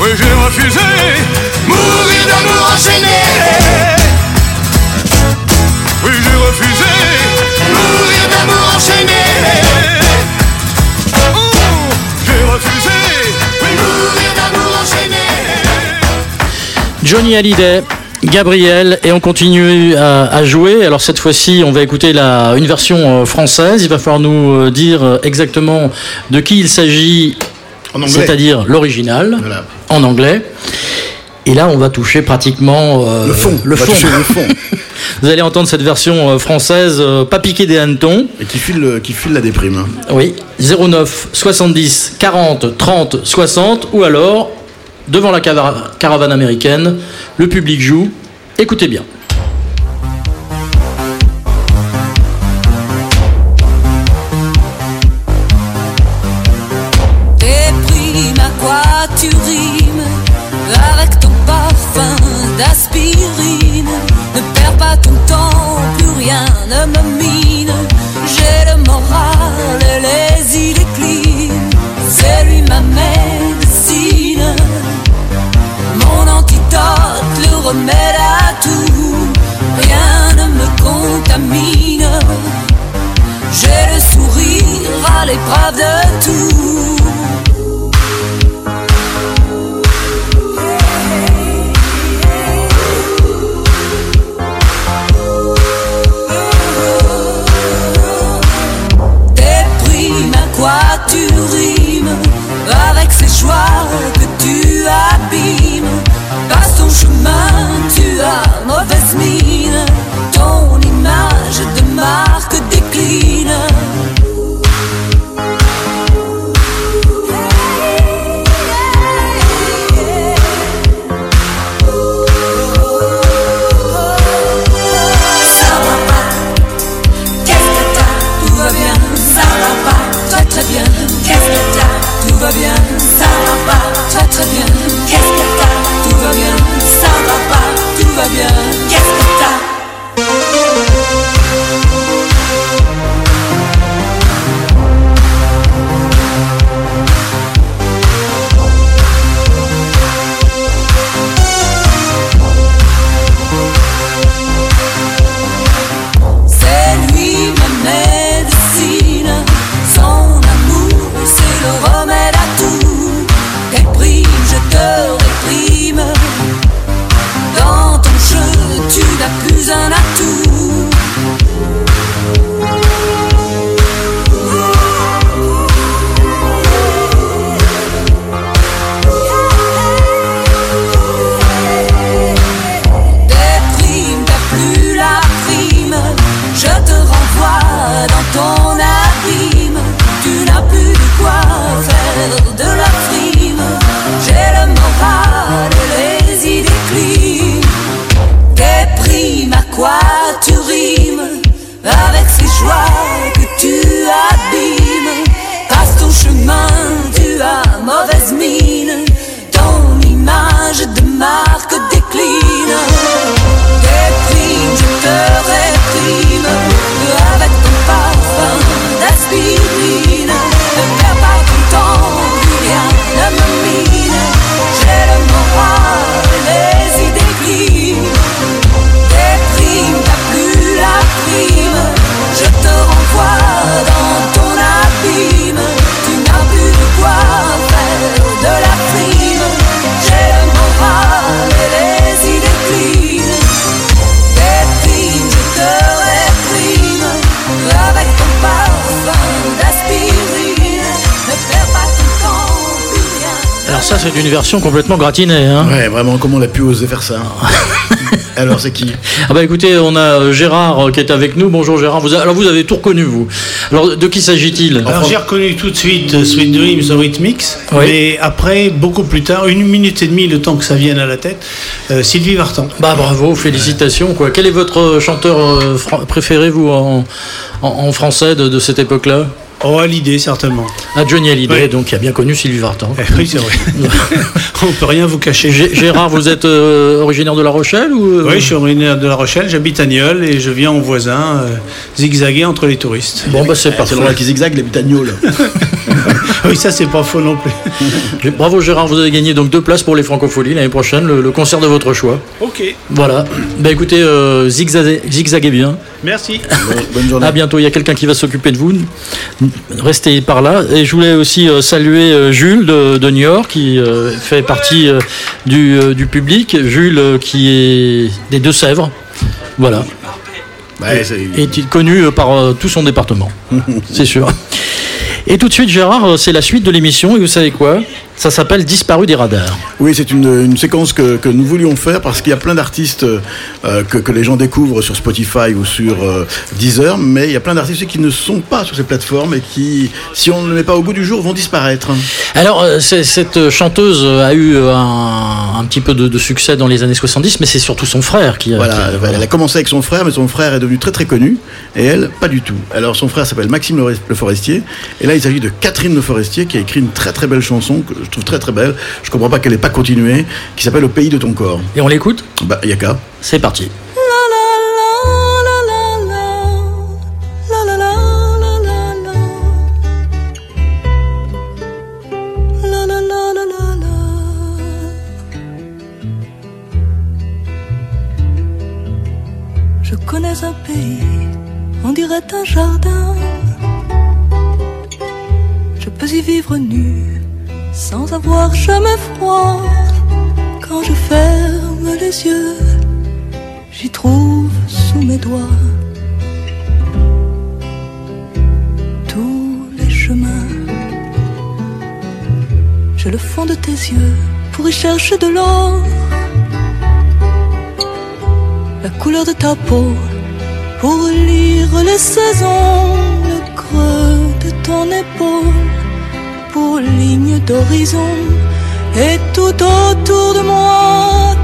Oui, j'ai refusé mourir d'amour enchaîné. Oui, j'ai refusé Johnny Hallyday. Gabriel et on continue à, à jouer. Alors cette fois-ci, on va écouter la, une version euh, française. Il va falloir nous euh, dire euh, exactement de qui il s'agit, c'est-à-dire l'original Voilà. en anglais. Et là, on va toucher pratiquement euh, Le fond. Le fond. toucher le fond. Vous allez entendre cette version française, euh, pas piquée des hannetons. Et qui file, le- qui file la déprime. Oui, 09 70 40 30 60 ou alors devant la caravane américaine, le public joue. Écoutez bien. de tout. T'es prime à quoi tu rimes avec ces choix que tu abîmes. Passe ton chemin, tu as. C'est une version complètement gratinée. Hein Ouais, vraiment, comment on a pu oser faire ça Alors, c'est qui Ah bah écoutez, on a euh, Gérard euh, qui est avec nous. Bonjour Gérard. Vous a- alors vous avez tout reconnu vous. Alors de qui s'agit-il? Alors j'ai reconnu tout de suite euh, Sweet Dreams The Rhythmics, Oui. mais après, beaucoup plus tard, une minute et demie, le temps que ça vienne à la tête, euh, Sylvie Vartan. Bah bravo, félicitations quoi. Quel est votre chanteur euh, préféré vous en, en- en français de, de cette époque-là? Oh, à l'idée, certainement. Ah, Johnny Hallyday, Oui. donc qui a bien connu Sylvie Vartan. Eh oui, c'est vrai. On peut rien vous cacher. Gé- Gérard, vous êtes euh, originaire de La Rochelle ou euh, Oui, je suis originaire de La Rochelle, j'habite à Nieul et je viens en voisin euh, zigzaguer entre les touristes. Bon bah c'est C'est parfait. le roi qui zigzague, les. Oui, ça c'est pas faux non plus. Bravo Gérard, vous avez gagné donc deux places pour les Francopholies l'année prochaine, le, le concert de votre choix. Ok, Voilà. Bah écoutez, euh, zigzaguez, zigzaguez bien. merci. Bonne journée. À bientôt, il y a quelqu'un qui va s'occuper de vous. Restez par là. Et je voulais aussi euh, saluer euh, Jules de, de New York qui euh, fait partie du, du public. Jules qui est des Deux-Sèvres. Voilà. Ouais, c'est- Et est connu par tout son département. C'est sûr. Et tout de suite, Gérard, c'est la suite de l'émission. Et vous savez quoi? Ça s'appelle Disparu des radars. Oui, c'est une, une séquence que, que nous voulions faire parce qu'il y a plein d'artistes euh, que, que les gens découvrent sur Spotify ou sur euh, Deezer, mais il y a plein d'artistes qui ne sont pas sur ces plateformes et qui, si on ne les met pas au goût du jour, vont disparaître. Alors, euh, cette chanteuse a eu un, un petit peu de, de succès dans les années 70, mais c'est surtout son frère qui a. Voilà, qui a- elle a commencé avec son frère, mais son frère est devenu très très connu, et elle, pas du tout. Alors son frère s'appelle Maxime Le Le Forestier, et là il s'agit de Catherine Le Forestier qui a écrit une très très belle chanson que je trouve très très belle. Je comprends pas qu'elle n'ait pas continué, qui s'appelle Au pays de ton corps. Et on l'écoute Bah, y a qu'à. C'est parti. Je connais un pays, on dirait un jardin. Je peux y vivre nu, sans avoir jamais froid. Quand je ferme les yeux, j'y trouve sous mes doigts tous les chemins. J'ai le fond de tes yeux pour y chercher de l'or. la couleur de ta peau, pour lire les saisons, le creux de ton épaule, pour ligne d'horizon, et tout autour de moi,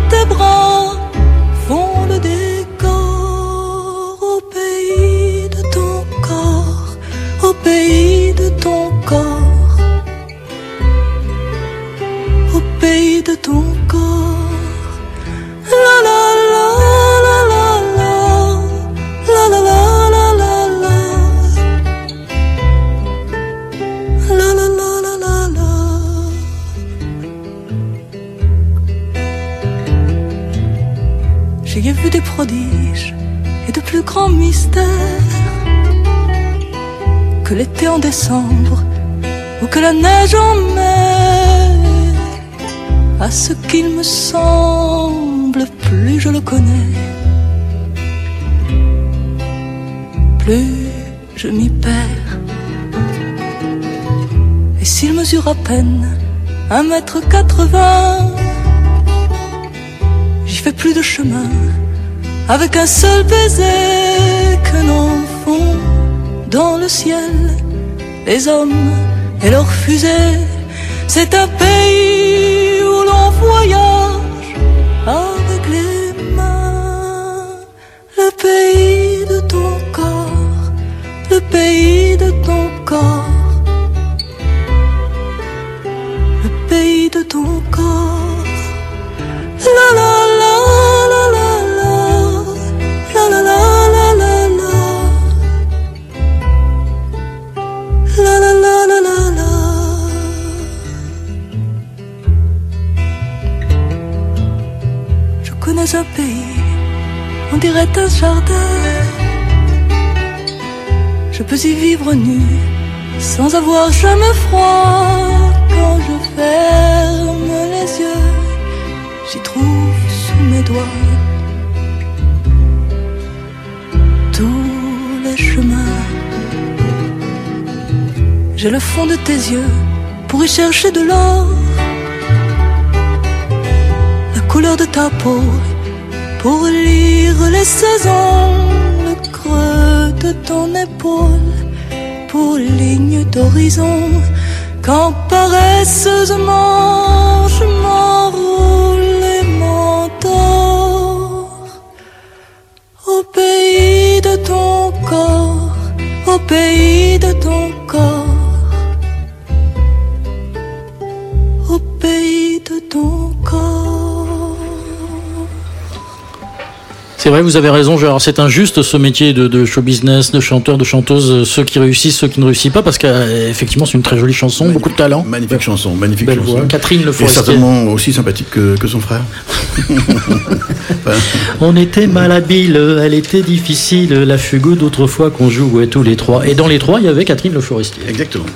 avec un seul baiser qu'un enfant dans le ciel, les hommes et leurs fusées. C'est un pays où l'on voyage j'y trouve sous mes doigts tous les chemins. J'ai le fond de tes yeux pour y chercher de l'or la couleur de ta peau pour lire les saisons, le creux de ton épaule pour ligne d'horizon. Quand paresseusement je m'enroule pays de ton corps, au pays de ton C'est vrai, vous avez raison. C'est injuste ce métier de, de show business, de chanteur, de chanteuse, euh, ceux qui réussissent, ceux qui ne réussissent pas, parce qu'effectivement, c'est une très jolie chanson, beaucoup de talent. Magnifique chanson, magnifique Belle chanson. voix. Catherine Le Et Forestier. certainement aussi sympathique que, que son frère. On était malhabiles, elle était difficile, la fugue d'autrefois qu'on jouait tous les trois. Et dans les trois, il y avait Catherine Le Forestier. Exactement.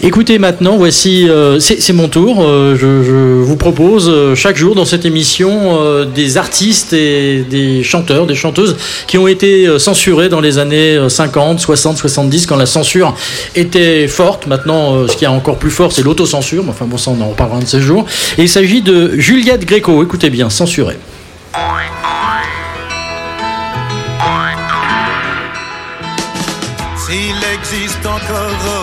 Écoutez maintenant, voici, euh, c'est mon tour. Euh, je, vous propose euh, chaque jour dans cette émission des artistes et des chanteurs, des chanteuses qui ont été censurés dans les années euh, 50, 60, 70 quand la censure était forte. Maintenant, ce qui est encore plus fort, c'est l'autocensure. Enfin bon, ça on en reparlera un de ces jours. Et il s'agit de Juliette Gréco. Écoutez bien, censurée. S'il existe encore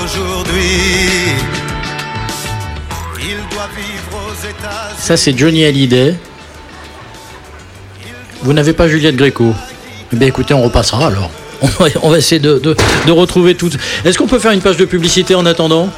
Ça, c'est Johnny Hallyday. Vous n'avez pas Juliette Gréco Eh bien, écoutez, on repassera alors. On va, essayer de, retrouver tout. Est-ce qu'on peut faire une page de publicité en attendant?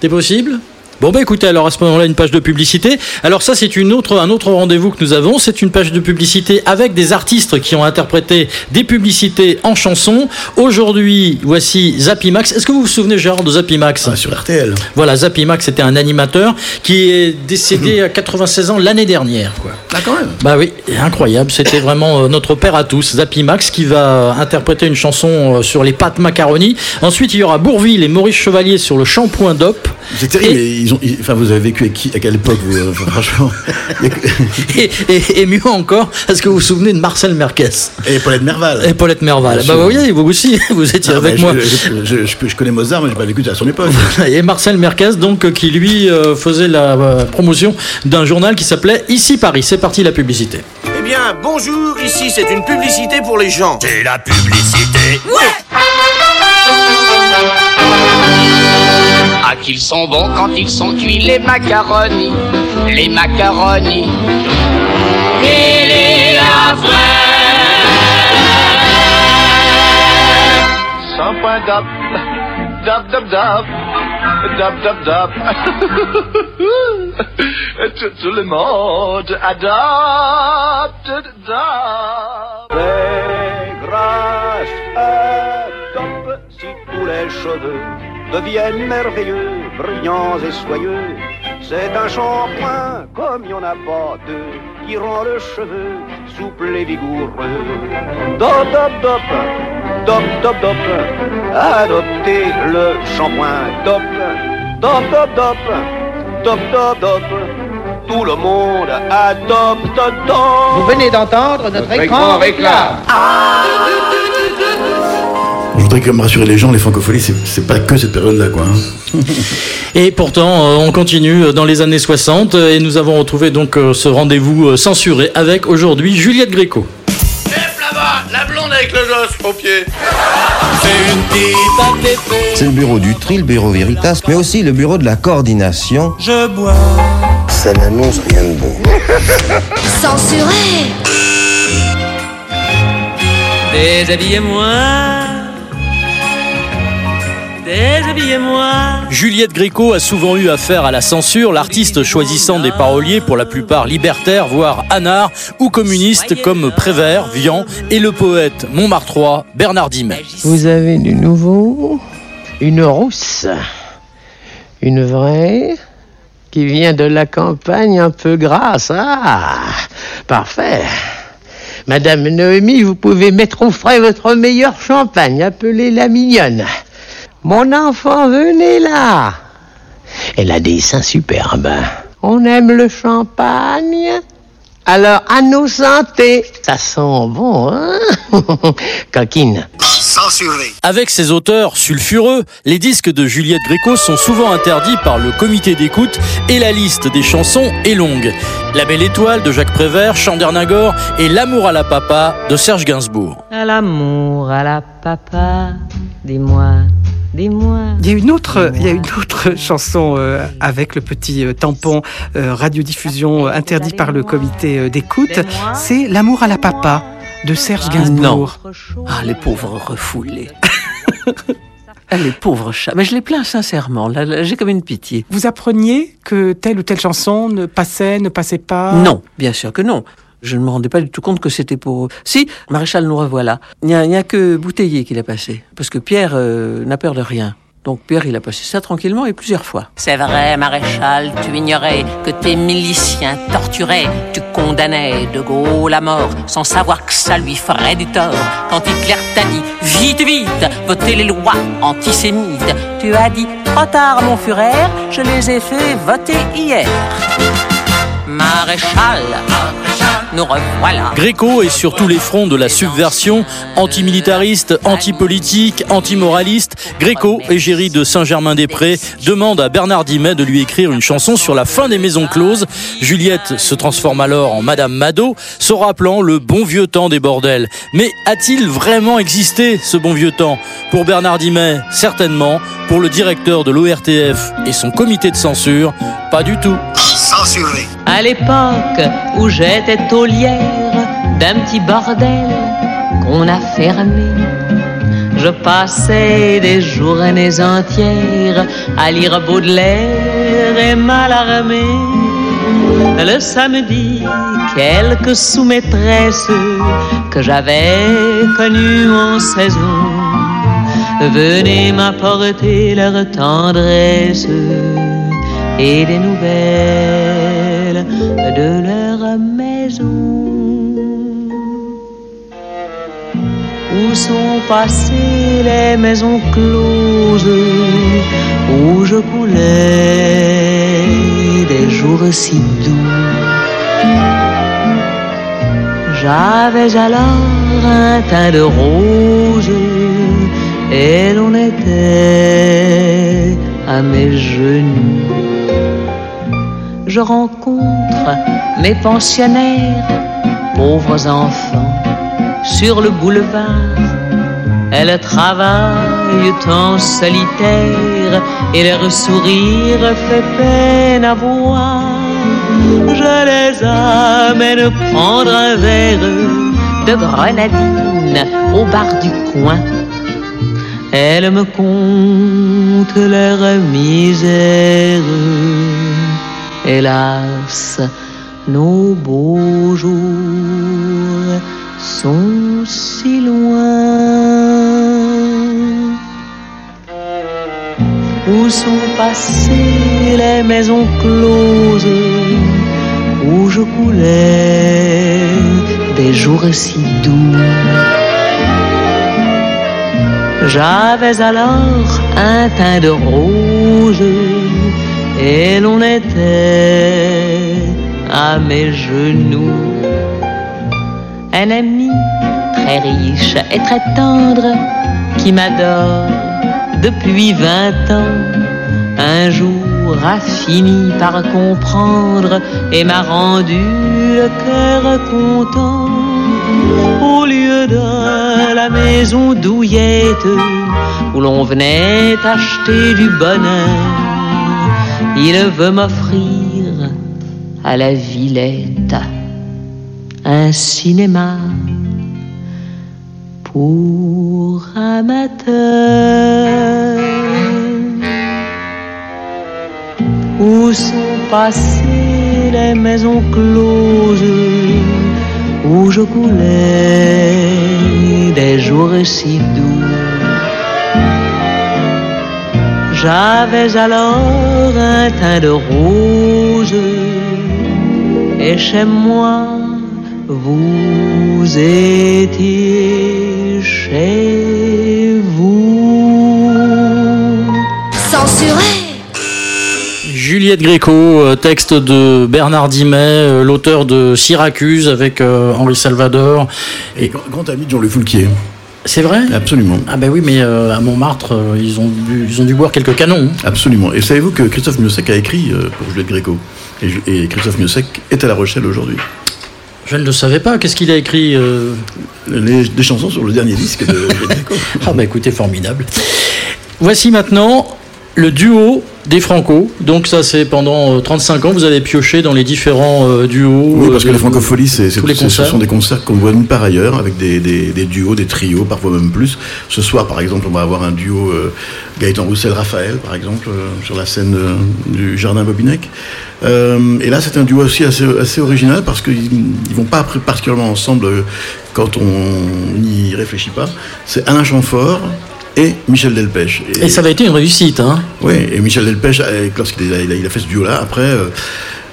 C'est possible? Bon bah écoutez alors à ce moment-là une page de publicité. Alors ça c'est une autre un autre rendez-vous que nous avons, c'est une page de publicité avec des artistes qui ont interprété des publicités en chansons. Aujourd'hui, voici Zapimax. Est-ce que vous vous souvenez Gérard de Zapimax? Sur RTL. Voilà, Zapimax c'était un animateur qui est décédé à 96 ans l'année dernière quoi. Ah quand même. Bah oui, incroyable. C'était vraiment euh, notre père à tous, Zappy Max, qui va interpréter une chanson euh, sur les pâtes macaroni. Ensuite, il y aura Bourville et Maurice Chevalier sur le shampoing d'op. C'est terrible, ils ont, ils- enfin, vous avez vécu à, qui, à quelle époque, vous, euh, franchement Et, et- et mieux encore, est-ce que vous vous souvenez de Marcel Merquez Et Paulette Merval. Et Paulette Merval. Bah sûr. oui, vous aussi, vous étiez Ah, avec bah, moi. Je, je, je- je connais Mozart, mais j'ai pas vécu à son époque. Et Marcel Merquez, donc, euh, qui lui euh, faisait la euh, promotion d'un journal qui s'appelait Ici Paris. C'est parti la publicité. Eh bien, bien, bonjour, ici c'est une publicité pour les gens. C'est la publicité. Qu'ils sont bons quand ils sont cuits les macaronis, les macaronis. Il est la Sans point d'op, d'op, d'op, d'op, d'op, d'op, d'op. tout, le monde adopte, d'op. C'est grâce à Top si tous les cheveux deviennent merveilleux, brillants et soyeux. C'est un shampoing comme il n'y en a pas deux qui rend le cheveu souple et vigoureux. Dop, dop, dop, dop, dop, dop, adoptez le shampoing Dop, dop, dop, dop, dop, dop, dop. Tout le monde adopte Dop. Vous venez d'entendre notre, écran réclame. Je voudrais quand même rassurer les gens, les francophonies, c'est pas que cette période-là, quoi. hein. Et pourtant, euh, on continue dans les années 60 euh, et nous avons retrouvé donc euh, ce rendez-vous euh, censuré avec aujourd'hui Juliette Gréco. Là-bas, la blonde avec le gosse au pied. C'est le bureau du tri, le bureau Veritas, mais aussi le bureau de la coordination. Je bois. Ça n'annonce rien de bon. Censuré Déshabillez-moi. Juliette Gréco a souvent eu affaire à la censure, l'artiste choisissant des paroliers pour la plupart libertaires, voire anards ou communistes comme Prévert, Vian et le poète Montmartrois Bernard Dimet. Vous avez du nouveau Une rousse. Une vraie qui vient de la campagne un peu grasse. Ah, parfait. Madame Noémie, vous pouvez mettre au frais votre meilleur champagne. Appelez-la mignonne. Mon enfant, venez là. Elle a des seins superbes. On aime le champagne Alors, à nos santé. Ça sent bon, hein? Coquine. Censuré. Avec ses auteurs sulfureux, les disques de Juliette Gréco sont souvent interdits par le comité d'écoute et la liste des chansons est longue. La Belle Étoile de Jacques Prévert, Chandernagor et L'amour à la papa de Serge Gainsbourg. À l'amour, à la papa, dis-moi, dis-moi. Il y a une autre, il y a une autre chanson euh, avec le petit euh, tampon euh, radiodiffusion euh, interdit par le comité euh, d'écoute. C'est L'amour à la papa de Serge Gainsbourg. Ah, les pauvres refoulés. Ah, les pauvres chats. Mais je les plains sincèrement. Là, là, j'ai comme une pitié. Vous appreniez que telle ou telle chanson ne passait, ne passait pas? Non, bien sûr que non. Je ne me rendais pas du tout compte que c'était pour... Si, Maréchal, nous revoilà. Il n'y a, il n'y a que Bouteiller qui l'a passé. Parce que Pierre euh, n'a peur de rien. Donc Pierre, il a passé ça tranquillement et plusieurs fois. C'est vrai, maréchal, tu ignorais que tes miliciens torturaient, tu condamnais De Gaulle à mort, sans savoir que ça lui ferait du tort. Quand Hitler t'a dit vite, vite, votez les lois antisémites, tu as dit trop tard, mon Führer, je les ai fait voter hier. Maréchal, Gréco est sur tous les fronts de la subversion, antimilitariste, antipolitique, antimoraliste. Gréco, égérie de Saint-Germain-des-Prés, demande à Bernard Dimet de lui écrire une chanson sur la fin des maisons closes. Juliette se transforme alors en Madame Mado, se rappelant le bon vieux temps des bordels. Mais a-t-il vraiment existé ce bon vieux temps? Pour Bernard Dimet, certainement. Pour le directeur de l'ORTF et son comité de censure, pas du tout. À l'époque où j'étais taulière d'un petit bordel qu'on a fermé, je passais des journées entières à lire Baudelaire et Mallarmé. Le samedi, quelques sous-maîtresses que j'avais connues en saison venaient m'apporter leur tendresse et des nouvelles de leur maison. Où sont passées les maisons closes où je coulais des jours si doux? J'avais alors un teint de rose et l'on était à mes genoux. Je rencontre mes pensionnaires pauvres enfants sur le boulevard. Elles travaillent en solitaire et leur sourire fait peine à voir. Je les amène prendre un verre de grenadine au bar du coin. Elles me content leur misère. Hélas, nos beaux jours sont si loin. Où sont passées les maisons closes où je coulais des jours si doux? J'avais alors un teint de rose et l'on était à mes genoux. Un ami très riche et très tendre qui m'adore depuis vingt ans, un jour a fini par comprendre et m'a rendu le cœur content. Au lieu de la maison douillette où l'on venait acheter du bonheur, il veut m'offrir à la Villette un cinéma pour amateurs. Où sont passées les maisons closes où je coulais des jours si doux? J'avais alors un teint de rose et chez moi vous étiez chez vous. Censuré Juliette Gréco, euh, texte de Bernard Dimet, euh, l'auteur de Syracuse avec euh, Henri Salvador. Et grand, grand ami de Jean Le Foulquier. C'est vrai? Absolument. Ah ben oui, mais euh, à Montmartre, euh, ils, ont bu- ils ont dû boire quelques canons. hein. Absolument. Et savez-vous que Christophe Miossec a écrit euh, pour Juliette Gréco? Et, Christophe Miossec est à La Rochelle aujourd'hui. Je ne le savais pas. Qu'est-ce qu'il a écrit Les- Des chansons sur le dernier disque de Juliette Gréco. Ah bah écoutez, formidable. Voici maintenant le duo des Franco. Donc ça c'est pendant euh, 35 ans, vous avez pioché dans les différents euh, duos. Oui, parce euh, que de- la francophonie, c'est, c'est- tous les c'est- ce concerts. sont des concerts qu'on voit nulle part ailleurs, avec des, des- des duos, des trios, parfois même plus. Ce soir, par exemple, on va avoir un duo euh, Gaëtan Roussel-Raphaël, par exemple, euh, sur la scène euh, du Jardin Bobinec. Euh, et là, c'est un duo aussi assez, assez original, parce qu'ils ne vont pas particulièrement ensemble euh, quand on n'y réfléchit pas. C'est Alain Chamfort et Michel Delpech. Et ça avait été une réussite. Hein. Oui, et Michel Delpech, euh, lorsqu'il a, il a- il a fait ce duo-là, après, euh,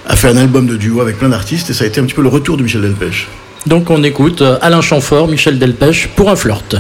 a fait un album de duo avec plein d'artistes, et ça a été un petit peu le retour de Michel Delpech. Donc on écoute euh, Alain Chamfort, Michel Delpech pour un flirt.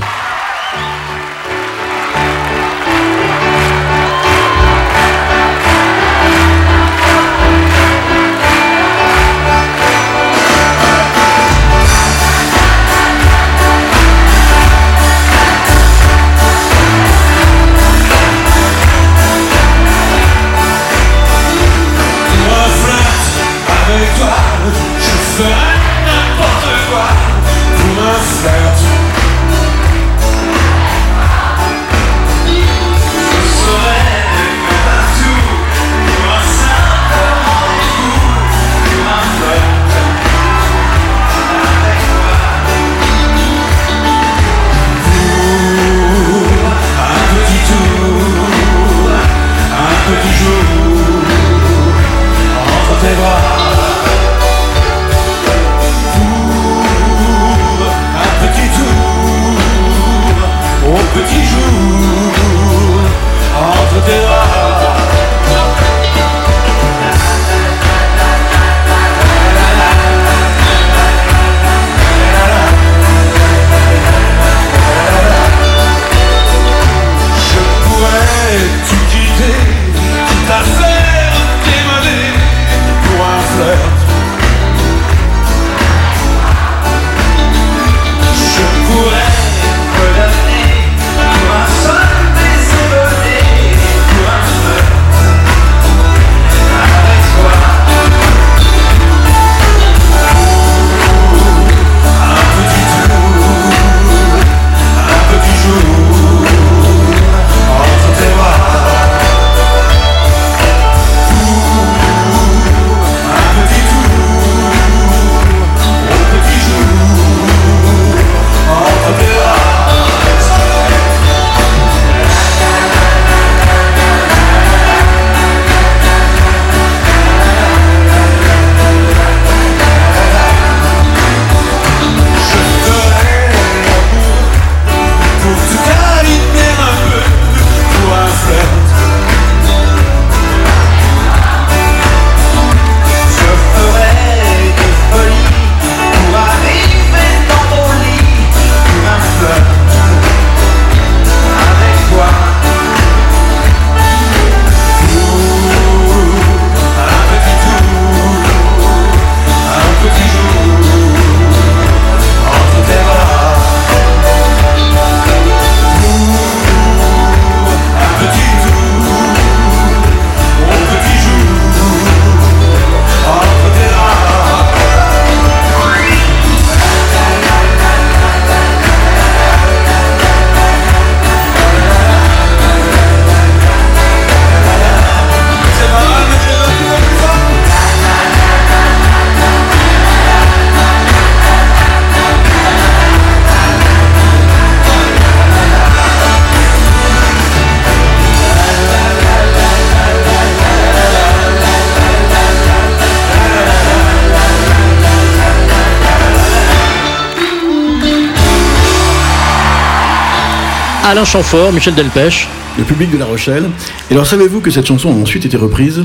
Alain Chamfort, Michel Delpech. Le public de La Rochelle. Et alors, savez-vous que cette chanson a ensuite été reprise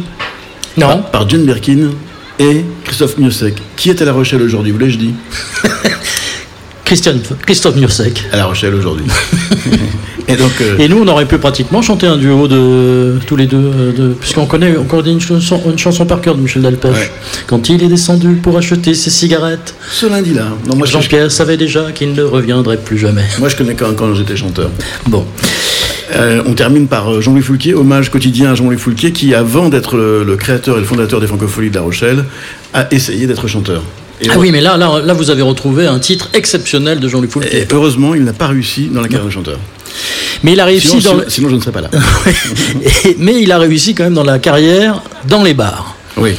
Non. Par, par Jane Birkin et Christophe Miossec. Qui est à La Rochelle aujourd'hui Vous l'ai-je dit Christian, Christophe Miossec. À La Rochelle aujourd'hui. et donc. euh, Et nous, on aurait pu pratiquement chanter un duo de tous les deux, euh, de, puisqu'on connaît encore une chanson, une chanson par cœur de Michel Delpech. Quand il est descendu pour acheter ses cigarettes, ce lundi-là. Je- Jean-Pierre savait déjà qu'il ne reviendrait plus jamais. Moi, je connais quand, quand j'étais chanteur. Bon. Euh, on termine par Jean-Louis Foulquier, hommage quotidien à Jean-Louis Foulquier, qui, avant d'être le, le créateur et le fondateur des Francopholies de La Rochelle, a essayé d'être chanteur. Et Ah oui, mais là, là, là, vous avez retrouvé un titre exceptionnel de Jean-Luc Foulquier. Et heureusement, il n'a pas réussi dans la carrière de chanteur. Mais il a réussi Sinon, dans sinon- le- sinon, je ne serais pas là. Et- mais il a réussi quand même dans la carrière dans les bars. Oui.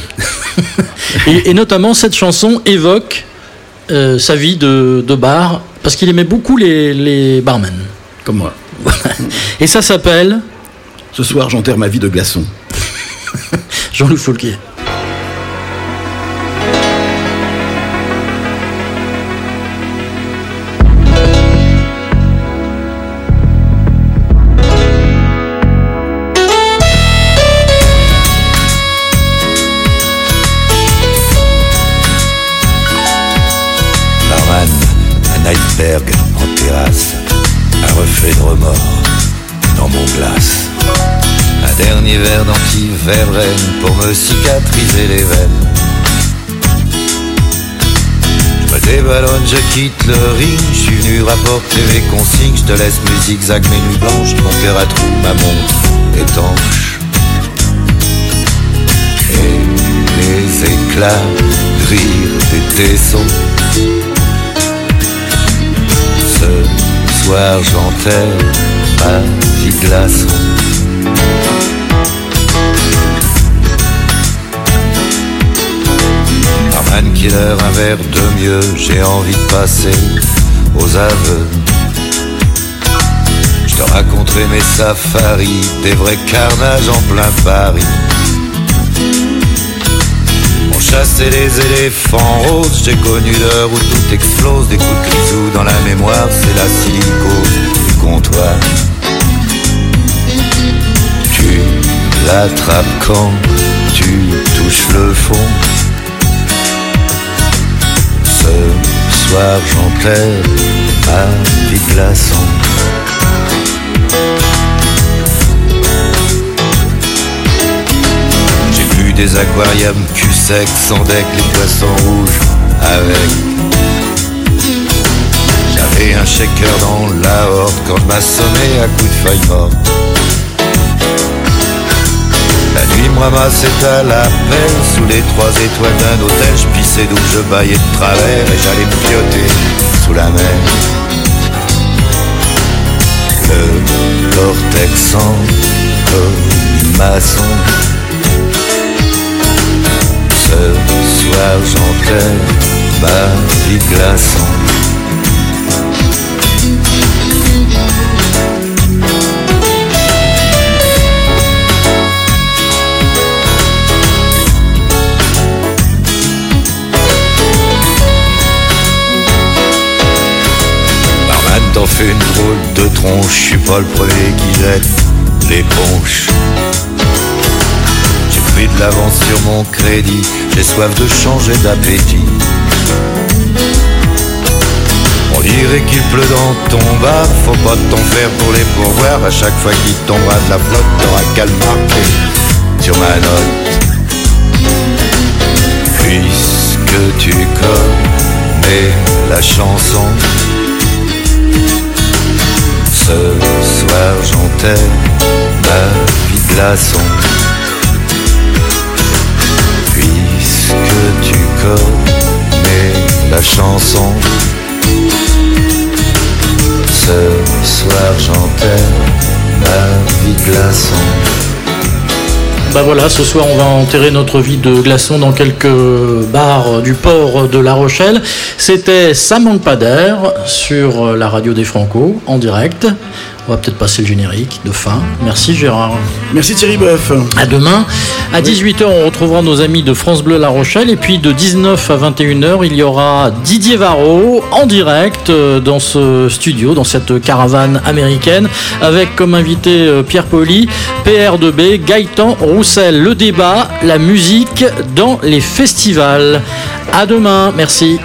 et, et notamment, cette chanson évoque euh, sa vie de, de bar, parce qu'il aimait beaucoup les, les barmen. Comme moi. Et ça s'appelle Ce soir, j'enterre ma vie de glaçon. Jean-Luc Foulquier. Je quitte le ring, je suis venu rapporter mes consignes, je te laisse mes zigzags, mes nuits blanches, mon cœur à trous, ma montre étanche. Et les éclats rire des tessons ce soir j'enterre ma vie glaçon. Barman killer, un verre de mieux, j'ai envie de passer aux aveux. Je te raconterai mes safaris, des vrais carnages en plein Paris. On chassait les éléphants roses, j'ai connu l'heure où tout explose, des coups de grisou dans la mémoire, c'est la silicose du comptoir. Tu l'attrapes quand tu touches le fond. Ce soir j'enterre ma vie glaçon. J'ai vu des aquariums cul sec sans deck, les poissons rouges avec. J'avais un shaker dans la horde quand je m'assommais à coups de feuilles mortes. La nuit me ramassait à la sous les trois étoiles d'un hôtel. Je pissais d'où je baillais de travers et j'allais me pioter sous la mer. Le cortex en maçon. Ce soir j'enterre ma vie glaçon. Fait une drôle de tronche, je suis pas le premier qui jette l'éponge. J'ai pris de l'avance sur mon crédit, j'ai soif de changer d'appétit. On dirait qu'il pleut dans ton bar, faut pas t'en faire pour les pourvoirs. À chaque fois qu'il tombera de la flotte, t'auras qu'à le marquer sur ma note. Puisque tu connais la chanson, ce soir j'enterre ma vie glaçon. Puisque tu connais la chanson, ce soir j'enterre ma vie glaçon. Bah voilà, ce soir on va enterrer notre vie de glaçon dans quelques bars du port de La Rochelle. C'était pas d'air sur la radio des Franco en direct. On va peut-être passer le générique de fin. Merci Gérard. Merci Thierry Boeuf. À demain. À 18h, on retrouvera nos amis de France Bleu La Rochelle. Et puis de 19 à 21h, il y aura Didier Varro en direct euh, dans ce studio, dans cette caravane américaine, avec comme invité euh, Pierre Poli, PR2B, Gaëtan Roussel. Le débat, la musique dans les festivals. À demain. Merci.